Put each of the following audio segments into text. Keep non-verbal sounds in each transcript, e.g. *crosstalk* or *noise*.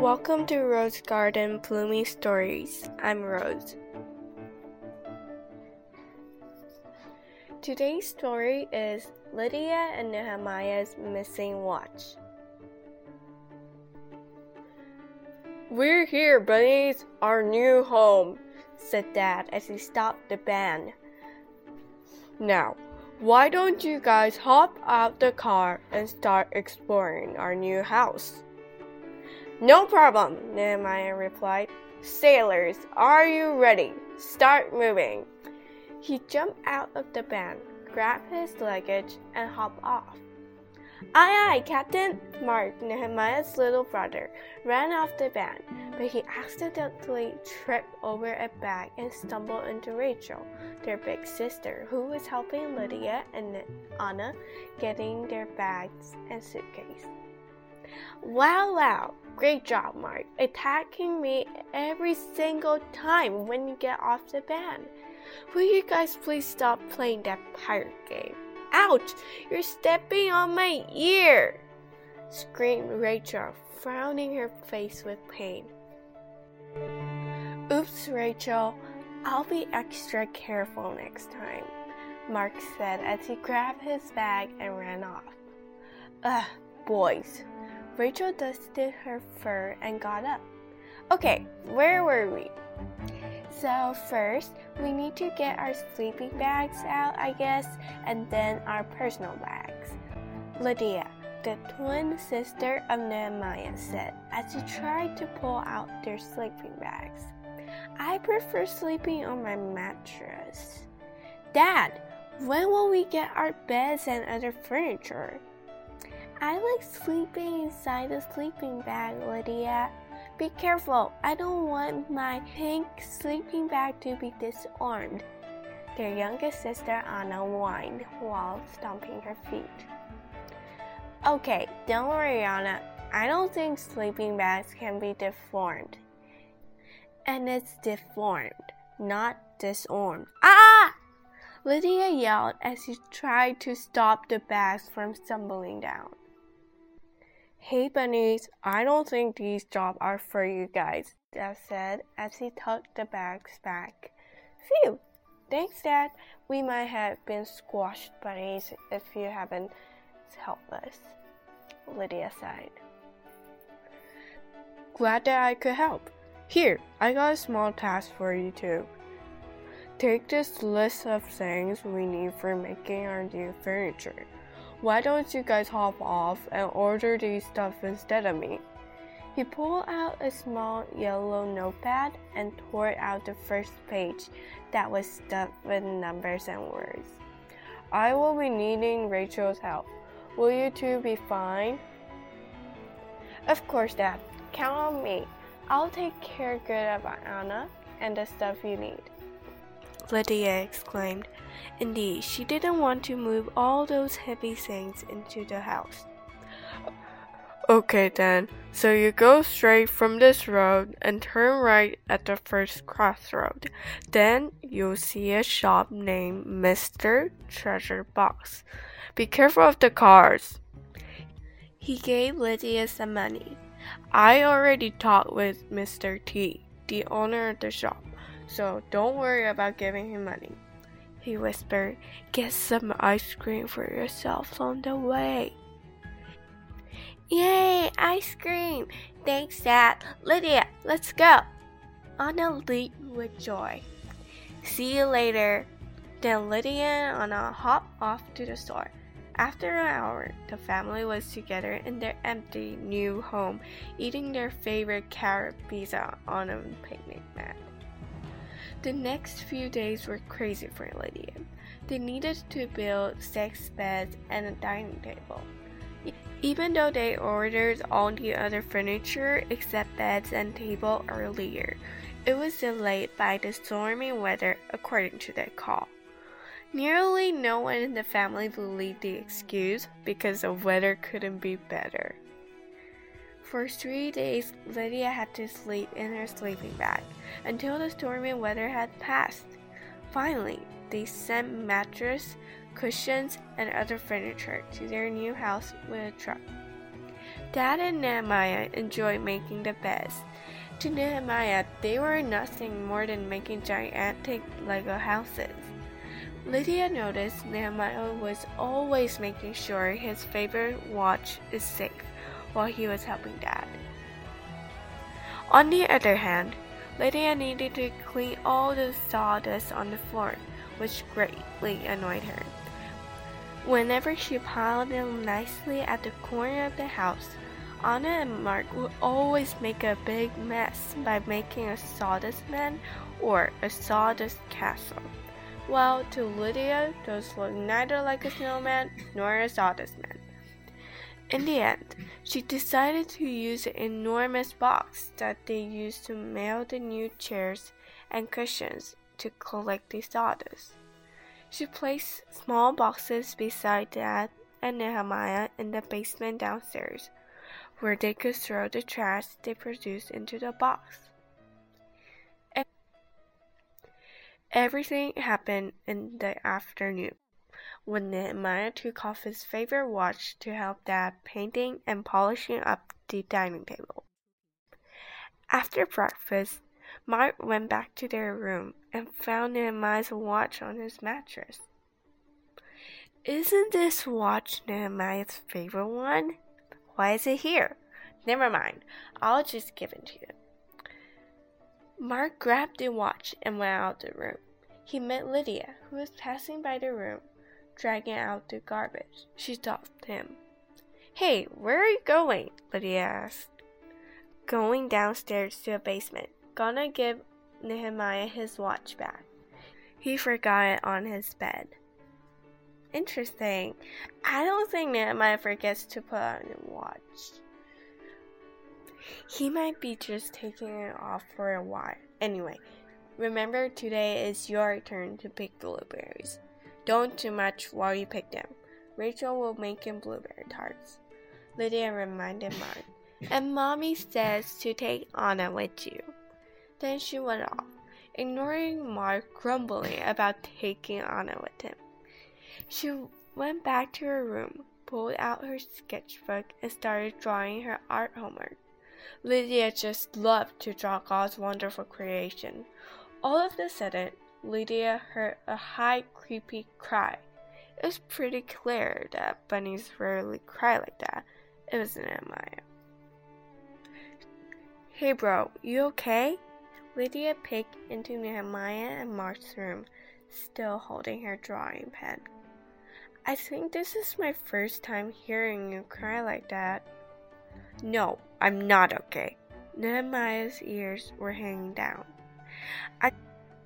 Welcome to Rose Garden Bloomy Stories. I'm Rose. Today's story is Lydia and Nehemiah's Missing Watch. We're here, bunnies, our new home, said Dad as he stopped the band. Now, why don't you guys hop out the car and start exploring our new house? No problem, Nehemiah replied. Sailors, are you ready? Start moving. He jumped out of the van, grabbed his luggage, and hopped off. Aye, aye, Captain! Mark, Nehemiah's little brother, ran off the van, but he accidentally tripped over a bag and stumbled into Rachel, their big sister, who was helping Lydia and Anna getting their bags and suitcase. Wow, wow! Great job, Mark, attacking me every single time when you get off the van. Will you guys please stop playing that pirate game? Ouch! You're stepping on my ear! screamed Rachel, frowning her face with pain. Oops, Rachel. I'll be extra careful next time, Mark said as he grabbed his bag and ran off. Ugh, boys. Rachel dusted her fur and got up. Okay, where were we? So, first, we need to get our sleeping bags out, I guess, and then our personal bags. Lydia, the twin sister of Nehemiah, said as she tried to pull out their sleeping bags. I prefer sleeping on my mattress. Dad, when will we get our beds and other furniture? I like sleeping inside the sleeping bag, Lydia. Be careful, I don't want my pink sleeping bag to be disarmed. Their youngest sister Anna whined while stomping her feet. Okay, don't worry, Anna. I don't think sleeping bags can be deformed. And it's deformed, not disarmed. Ah! Lydia yelled as she tried to stop the bags from stumbling down. Hey bunnies, I don't think these jobs are for you guys, Dad said as he tucked the bags back. Phew! Thanks, Dad. We might have been squashed bunnies if you haven't helped us. Lydia sighed. Glad that I could help. Here, I got a small task for you too. Take this list of things we need for making our new furniture. Why don't you guys hop off and order these stuff instead of me? He pulled out a small yellow notepad and tore out the first page that was stuffed with numbers and words. I will be needing Rachel's help. Will you two be fine? Of course, Dad. Count on me. I'll take care good of Anna and the stuff you need. Lydia exclaimed. Indeed, she didn't want to move all those heavy things into the house. Okay, then. So you go straight from this road and turn right at the first crossroad. Then you'll see a shop named Mr. Treasure Box. Be careful of the cars. He gave Lydia some money. I already talked with Mr. T, the owner of the shop so don't worry about giving him money. He whispered, Get some ice cream for yourself on the way. Yay, ice cream! Thanks, Dad. Lydia, let's go. Anna leaped with joy. See you later. Then Lydia and Anna hopped off to the store. After an hour, the family was together in their empty new home, eating their favorite carrot pizza on a picnic mat. The next few days were crazy for Lydia. They needed to build six beds and a dining table. Even though they ordered all the other furniture except beds and table earlier, it was delayed by the stormy weather according to their call. Nearly no one in the family believed the excuse because the weather couldn't be better. For three days, Lydia had to sleep in her sleeping bag until the stormy weather had passed. Finally, they sent mattress, cushions, and other furniture to their new house with a truck. Dad and Nehemiah enjoyed making the beds. To Nehemiah, they were nothing more than making gigantic Lego houses. Lydia noticed Nehemiah was always making sure his favorite watch is safe while he was helping Dad. On the other hand, Lydia needed to clean all the sawdust on the floor, which greatly annoyed her. Whenever she piled them nicely at the corner of the house, Anna and Mark would always make a big mess by making a sawdust man or a sawdust castle while to Lydia those looked neither like a snowman nor a sawdust man. In the end, she decided to use an enormous box that they used to mail the new chairs and cushions to collect the sawdust. She placed small boxes beside Dad and Nehemiah in the basement downstairs, where they could throw the trash they produced into the box. Everything happened in the afternoon, when Nehemiah took off his favorite watch to help Dad painting and polishing up the dining table. After breakfast, Mark went back to their room and found Nehemiah's watch on his mattress. Isn't this watch Nehemiah's favorite one? Why is it here? Never mind, I'll just give it to you. Mark grabbed the watch and went out the room. He met Lydia, who was passing by the room, dragging out the garbage. She stopped him. Hey, where are you going? Lydia asked. Going downstairs to the basement. Gonna give Nehemiah his watch back. He forgot it on his bed. Interesting. I don't think Nehemiah forgets to put on a watch. He might be just taking it off for a while. Anyway, Remember, today is your turn to pick the blueberries. Don't too much while you pick them. Rachel will make him blueberry tarts. Lydia reminded Mark. And mommy says to take Anna with you. Then she went off, ignoring Mark grumbling about taking Anna with him. She went back to her room, pulled out her sketchbook, and started drawing her art homework. Lydia just loved to draw God's wonderful creation. All of a sudden, Lydia heard a high, creepy cry. It was pretty clear that bunnies rarely cry like that. It was an Nehemiah. Hey, bro, you okay? Lydia peeked into Nehemiah and Mark's room, still holding her drawing pen. I think this is my first time hearing you cry like that. No, I'm not okay. Nehemiah's ears were hanging down. I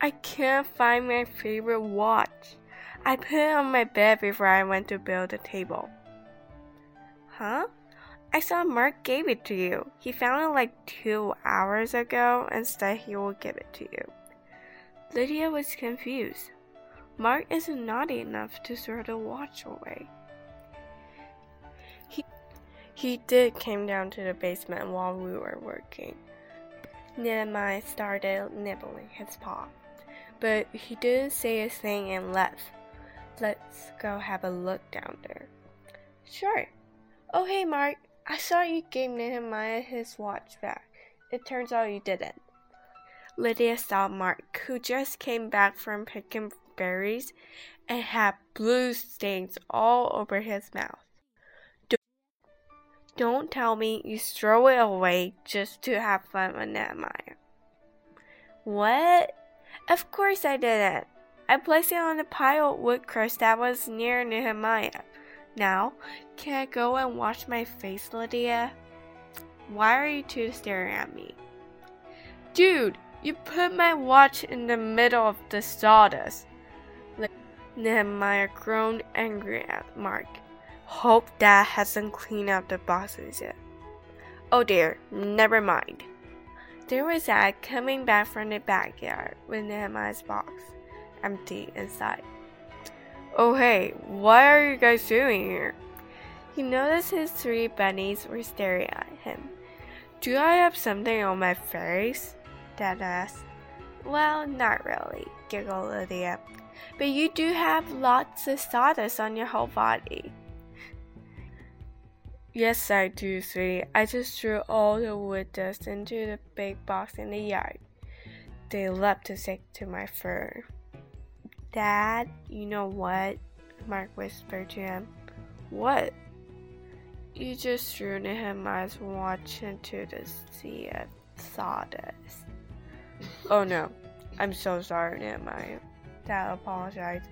I can't find my favorite watch. I put it on my bed before I went to build the table. Huh? I saw Mark gave it to you. He found it like two hours ago and said he will give it to you. Lydia was confused. Mark isn't naughty enough to throw the watch away. He, he did came down to the basement while we were working. Nehemiah started nibbling his paw, but he didn't say a thing and left. Let's go have a look down there. Sure. Oh, hey, Mark. I saw you gave Nehemiah his watch back. It turns out you didn't. Lydia saw Mark, who just came back from picking berries and had blue stains all over his mouth. Don't tell me you throw it away just to have fun with Nehemiah. What? Of course I didn't. I placed it on a pile of wood crust that was near Nehemiah. Now, can I go and wash my face, Lydia? Why are you two staring at me? Dude, you put my watch in the middle of the sawdust. Nehemiah groaned angry at Mark. Hope Dad hasn't cleaned up the boxes yet. Oh dear, never mind. There was Dad coming back from the backyard with Nehemiah's box, empty inside. Oh hey, what are you guys doing here? He noticed his three bunnies were staring at him. Do I have something on my face? Dad asked. Well, not really, giggled Lydia. But you do have lots of sawdust on your whole body. Yes, I do, sweetie. I just threw all the wood dust into the big box in the yard. They love to stick to my fur. Dad, you know what? Mark whispered to him. What? You just threw Nehemiah's watch into the sea of sawdust. oh no, I'm so sorry, Nehemiah. Dad apologized.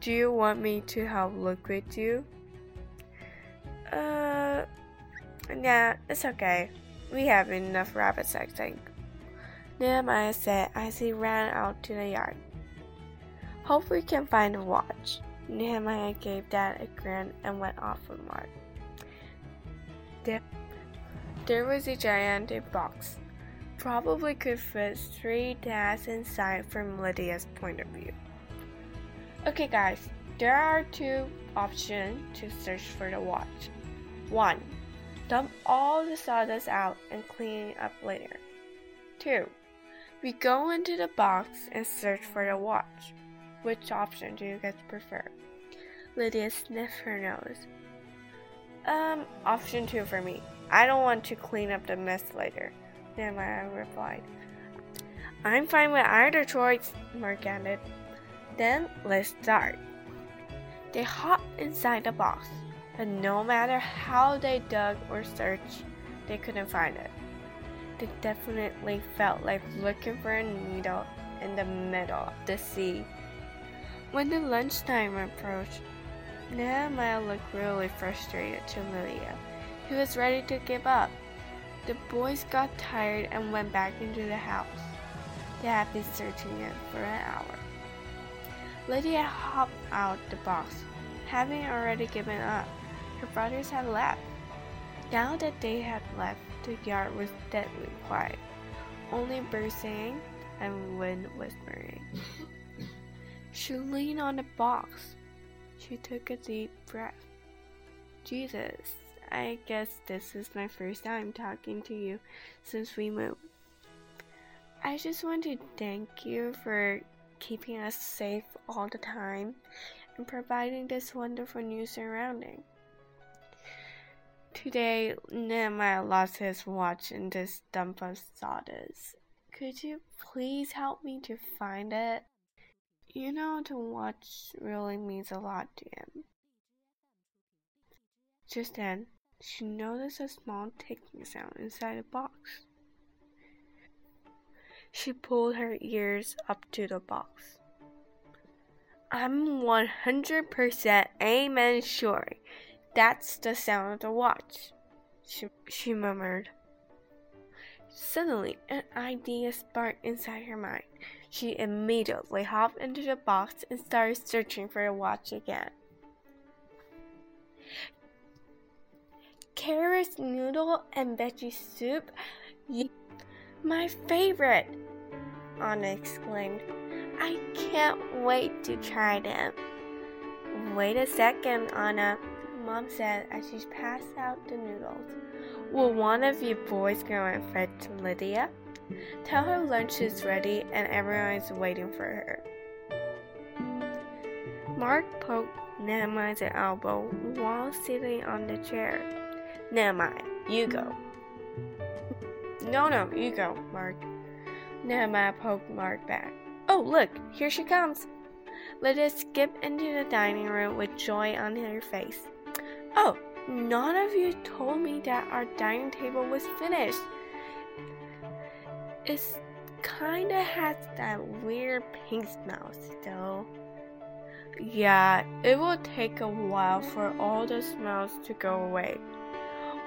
Do you want me to help look with you? Uh, yeah, it's okay. We have enough rabbits, I think. Nehemiah said as he ran out to the yard. Hope we can find a watch. Nehemiah gave Dad a grin and went off with Mark. There, there was a gigantic box. Probably could fit three dads inside from Lydia's point of view. Okay, guys, there are two options to search for the watch. 1. Dump all the sawdust out and clean it up later. 2. We go into the box and search for the watch. Which option do you guys prefer? Lydia sniffed her nose. Um, option 2 for me. I don't want to clean up the mess later, Nehemiah replied. I'm fine with either choice, Mark added. Then let's start. They hopped inside the box but no matter how they dug or searched, they couldn't find it. They definitely felt like looking for a needle in the middle of the sea. When the lunchtime approached, Nehemiah looked really frustrated to Lydia, He was ready to give up. The boys got tired and went back into the house. They had been searching it for an hour. Lydia hopped out the box, having already given up. Her brothers had left. Now that they had left, the yard was deadly quiet. Only birds sang and wind whispering. *laughs* she leaned on the box. She took a deep breath. Jesus, I guess this is my first time talking to you since we moved. I just want to thank you for keeping us safe all the time and providing this wonderful new surrounding. Today, Nehemiah lost his watch in this dump of sawdust. Could you please help me to find it? You know, the watch really means a lot to him. Just then, she noticed a small ticking sound inside the box. She pulled her ears up to the box. I'm 100% amen sure that's the sound of the watch, she, she murmured. Suddenly, an idea sparked inside her mind. She immediately hopped into the box and started searching for the watch again. Carrot noodle and veggie soup? My favorite! Anna exclaimed. I can't wait to try them. Wait a second, Anna. Mom said as she passed out the noodles. Will one of you boys go and fetch Lydia? Tell her lunch is ready and everyone is waiting for her. Mark poked Nehemiah's elbow while sitting on the chair. Nehemiah, you go. No, no, you go, Mark. Nehemiah poked Mark back. Oh, look, here she comes. Lydia skipped into the dining room with joy on her face. Oh, none of you told me that our dining table was finished. It's kinda has that weird pink smell still. Yeah, it will take a while for all the smells to go away.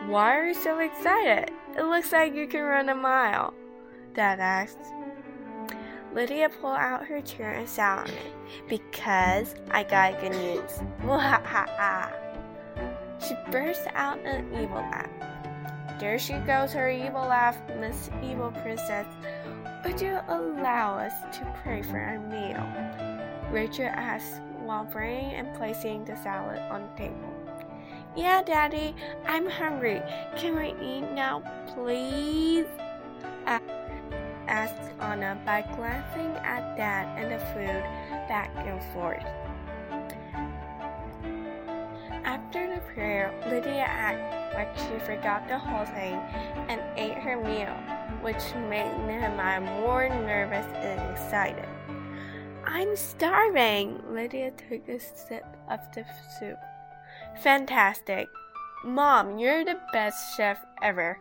Why are you so excited? It looks like you can run a mile. Dad asked. Lydia pulled out her chair and sat on it. Because I got good news. *laughs* She burst out an evil laugh. There she goes, her evil laugh, Miss Evil Princess. Would you allow us to pray for our meal? Rachel asked while bringing and placing the salad on the table. Yeah, Daddy, I'm hungry. Can we eat now, please? Uh, asked Anna by glancing at Dad and the food back and forth. After the prayer, Lydia acted like she forgot the whole thing and ate her meal, which made Nehemiah more nervous and excited. I'm starving! Lydia took a sip of the soup. Fantastic! Mom, you're the best chef ever.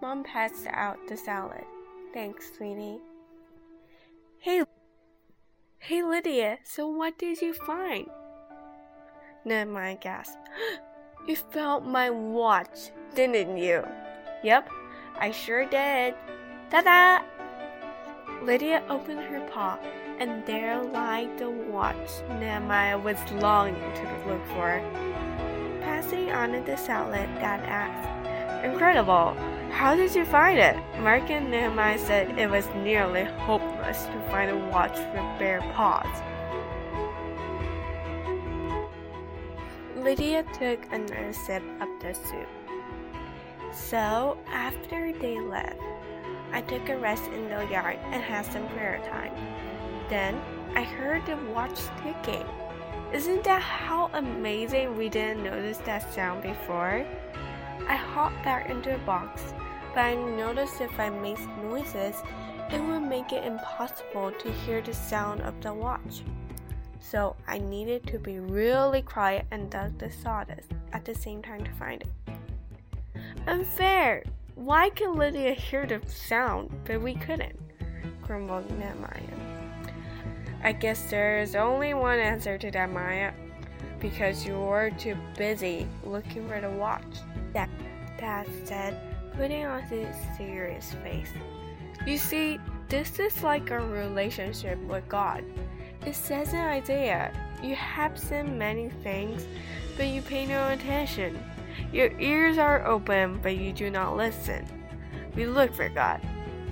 Mom passed out the salad. Thanks, sweetie. Hey, hey, Lydia, so what did you find? Nehemiah gasped. You found my watch, didn't you? Yep, I sure did. Ta da! Lydia opened her paw, and there lay the watch Nehemiah was longing to look for. Passing on the salad, Dad asked, Incredible! How did you find it? Mark and Nehemiah said it was nearly hopeless to find a watch with bare paws. Lydia took another sip of the soup. So, after they left, I took a rest in the yard and had some prayer time. Then, I heard the watch ticking. Isn't that how amazing we didn't notice that sound before? I hopped back into the box, but I noticed if I made noises, it would make it impossible to hear the sound of the watch so I needed to be really quiet and dug the sawdust at the same time to find it. Unfair! Why can Lydia hear the sound, but we couldn't? grumbled Nehemiah. I guess there is only one answer to that, Maya. Because you were too busy looking for the watch. That Dad said, putting on his serious face. You see, this is like a relationship with God. It says in Isaiah, You have seen many things, but you pay no attention. Your ears are open, but you do not listen. We look for God,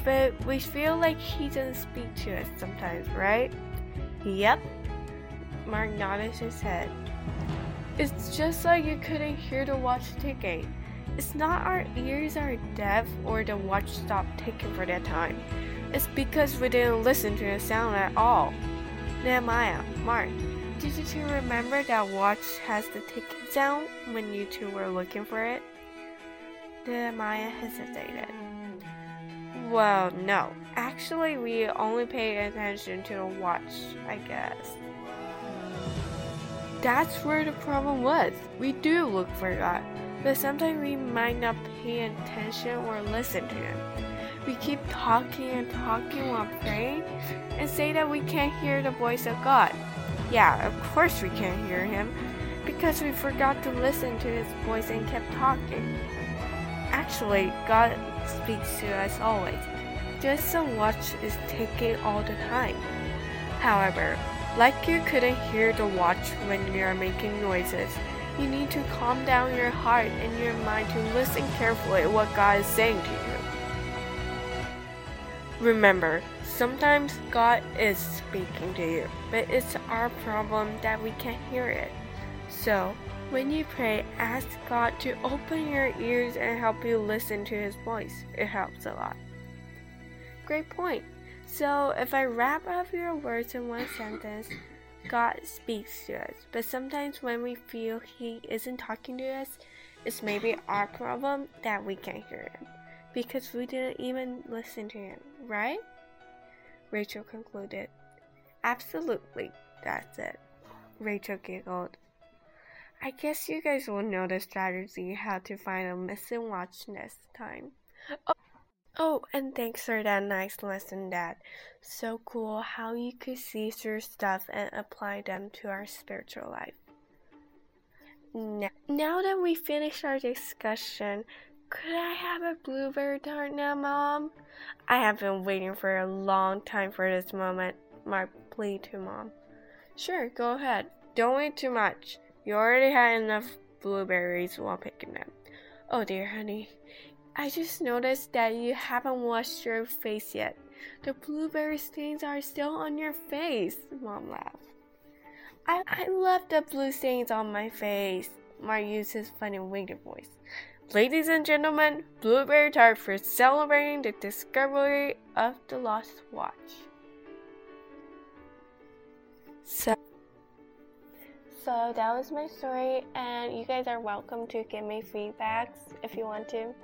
but we feel like He doesn't speak to us sometimes, right? Yep. Mark nodded his head. It's just like you couldn't hear the watch ticking. It's not our ears are deaf or the watch stopped ticking for that time. It's because we didn't listen to the sound at all. Nehemiah, Mark, did you two remember that watch has the ticking sound when you two were looking for it? Nehemiah hesitated. Well, no. Actually, we only pay attention to the watch, I guess. That's where the problem was. We do look for God, but sometimes we might not pay attention or listen to Him. We keep talking and talking while praying and say that we can't hear the voice of God. Yeah, of course we can't hear Him because we forgot to listen to His voice and kept talking. Actually, God speaks to us always. Just the watch is ticking all the time. However, like you couldn't hear the watch when you are making noises, you need to calm down your heart and your mind to listen carefully what God is saying to you. Remember, sometimes God is speaking to you, but it's our problem that we can't hear it. So, when you pray, ask God to open your ears and help you listen to His voice. It helps a lot. Great point. So, if I wrap up your words in one sentence, God speaks to us, but sometimes when we feel He isn't talking to us, it's maybe our problem that we can't hear Him because we didn't even listen to him, right? Rachel concluded. Absolutely, that's it. Rachel giggled. I guess you guys will know the strategy how to find a missing watch next time. Oh, oh, and thanks for that nice lesson, Dad. So cool how you could see through stuff and apply them to our spiritual life. Now, now that we finished our discussion, could I have a blueberry tart now, Mom? I have been waiting for a long time for this moment. My plea to Mom. Sure, go ahead. Don't eat too much. You already had enough blueberries while picking them. Oh dear, honey. I just noticed that you haven't washed your face yet. The blueberry stains are still on your face, Mom laughed. I, I love the blue stains on my face. Mark used his funny winged voice. Ladies and gentlemen, Blueberry Tart for celebrating the discovery of the lost watch. So, So that was my story, and you guys are welcome to give me feedbacks if you want to.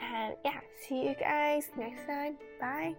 And yeah, see you guys next time. Bye.